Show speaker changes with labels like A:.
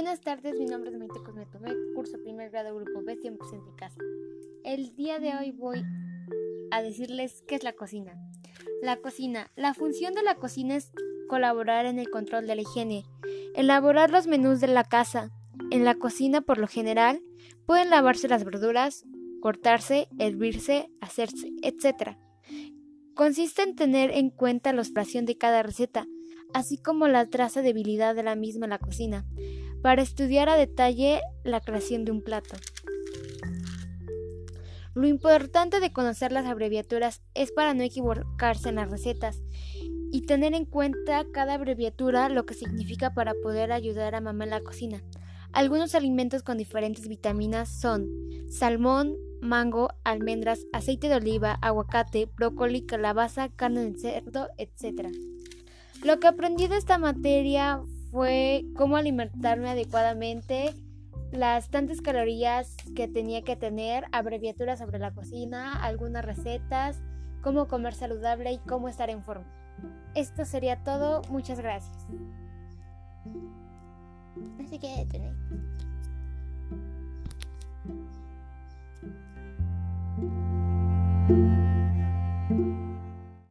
A: Buenas tardes, mi nombre es Maite Cosmetomé, curso primer grado grupo B, 100% en casa. El día de hoy voy a decirles qué es la cocina. La cocina. La función de la cocina es colaborar en el control de la higiene, elaborar los menús de la casa. En la cocina, por lo general, pueden lavarse las verduras, cortarse, hervirse, hacerse, etc. Consiste en tener en cuenta la operación de cada receta, así como la trazabilidad de la misma en la cocina para estudiar a detalle la creación de un plato. Lo importante de conocer las abreviaturas es para no equivocarse en las recetas y tener en cuenta cada abreviatura lo que significa para poder ayudar a mamá en la cocina. Algunos alimentos con diferentes vitaminas son salmón, mango, almendras, aceite de oliva, aguacate, brócoli, calabaza, carne de cerdo, etc. Lo que aprendí de esta materia fue cómo alimentarme adecuadamente, las tantas calorías que tenía que tener, abreviaturas sobre la cocina, algunas recetas, cómo comer saludable y cómo estar en forma. Esto sería todo, muchas gracias. Así que